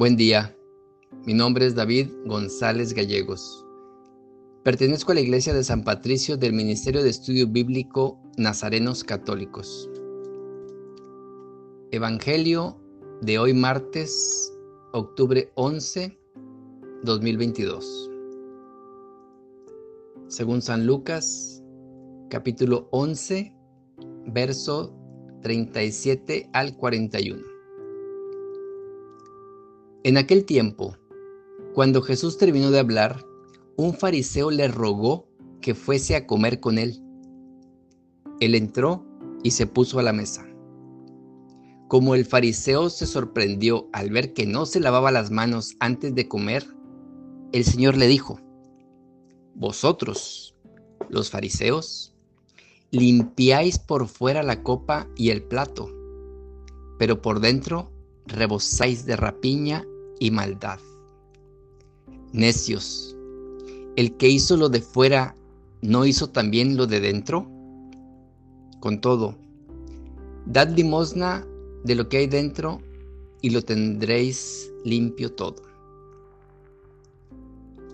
Buen día, mi nombre es David González Gallegos. Pertenezco a la Iglesia de San Patricio del Ministerio de Estudio Bíblico Nazarenos Católicos. Evangelio de hoy martes, octubre 11, 2022. Según San Lucas, capítulo 11, verso 37 al 41. En aquel tiempo, cuando Jesús terminó de hablar, un fariseo le rogó que fuese a comer con él. Él entró y se puso a la mesa. Como el fariseo se sorprendió al ver que no se lavaba las manos antes de comer, el Señor le dijo, Vosotros, los fariseos, limpiáis por fuera la copa y el plato, pero por dentro rebosáis de rapiña y maldad. Necios, ¿el que hizo lo de fuera no hizo también lo de dentro? Con todo, dad limosna de lo que hay dentro y lo tendréis limpio todo.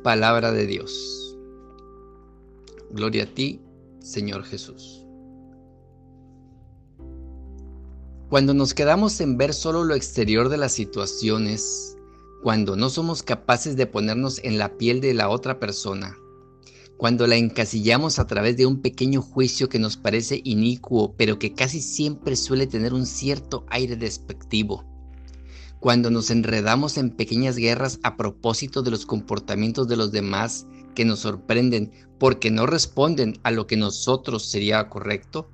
Palabra de Dios. Gloria a ti, Señor Jesús. Cuando nos quedamos en ver solo lo exterior de las situaciones, cuando no somos capaces de ponernos en la piel de la otra persona, cuando la encasillamos a través de un pequeño juicio que nos parece inicuo, pero que casi siempre suele tener un cierto aire despectivo, cuando nos enredamos en pequeñas guerras a propósito de los comportamientos de los demás que nos sorprenden porque no responden a lo que nosotros sería correcto,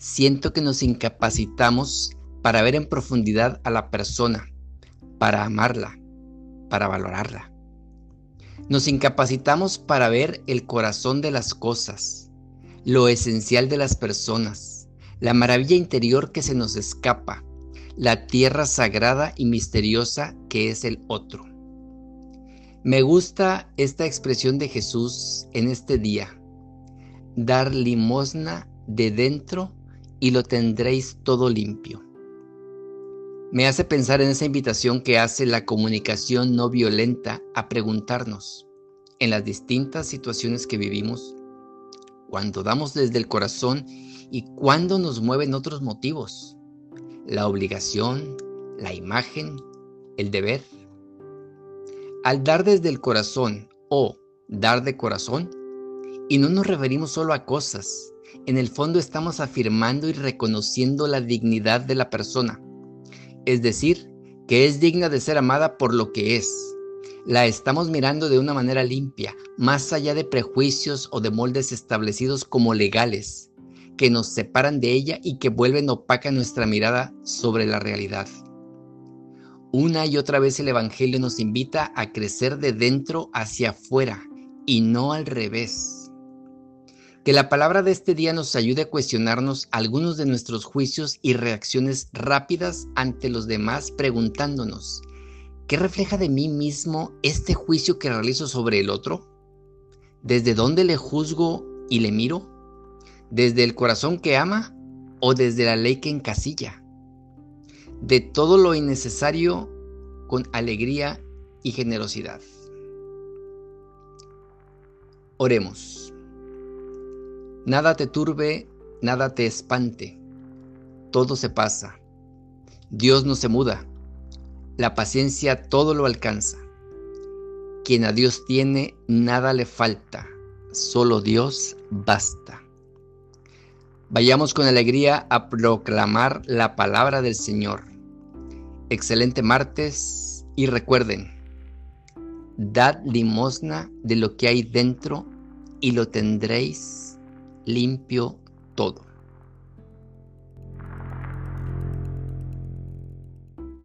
siento que nos incapacitamos para ver en profundidad a la persona, para amarla, para valorarla. Nos incapacitamos para ver el corazón de las cosas, lo esencial de las personas, la maravilla interior que se nos escapa, la tierra sagrada y misteriosa que es el otro. Me gusta esta expresión de Jesús en este día, dar limosna de dentro y lo tendréis todo limpio. Me hace pensar en esa invitación que hace la comunicación no violenta a preguntarnos, en las distintas situaciones que vivimos, cuando damos desde el corazón y cuando nos mueven otros motivos, la obligación, la imagen, el deber. Al dar desde el corazón o dar de corazón, y no nos referimos solo a cosas, en el fondo estamos afirmando y reconociendo la dignidad de la persona, es decir, que es digna de ser amada por lo que es. La estamos mirando de una manera limpia, más allá de prejuicios o de moldes establecidos como legales, que nos separan de ella y que vuelven opaca nuestra mirada sobre la realidad. Una y otra vez el Evangelio nos invita a crecer de dentro hacia afuera y no al revés. Que la palabra de este día nos ayude a cuestionarnos algunos de nuestros juicios y reacciones rápidas ante los demás preguntándonos, ¿qué refleja de mí mismo este juicio que realizo sobre el otro? ¿Desde dónde le juzgo y le miro? ¿Desde el corazón que ama o desde la ley que encasilla? De todo lo innecesario con alegría y generosidad. Oremos. Nada te turbe, nada te espante. Todo se pasa. Dios no se muda. La paciencia todo lo alcanza. Quien a Dios tiene, nada le falta. Solo Dios basta. Vayamos con alegría a proclamar la palabra del Señor. Excelente martes y recuerden, dad limosna de lo que hay dentro y lo tendréis limpio todo.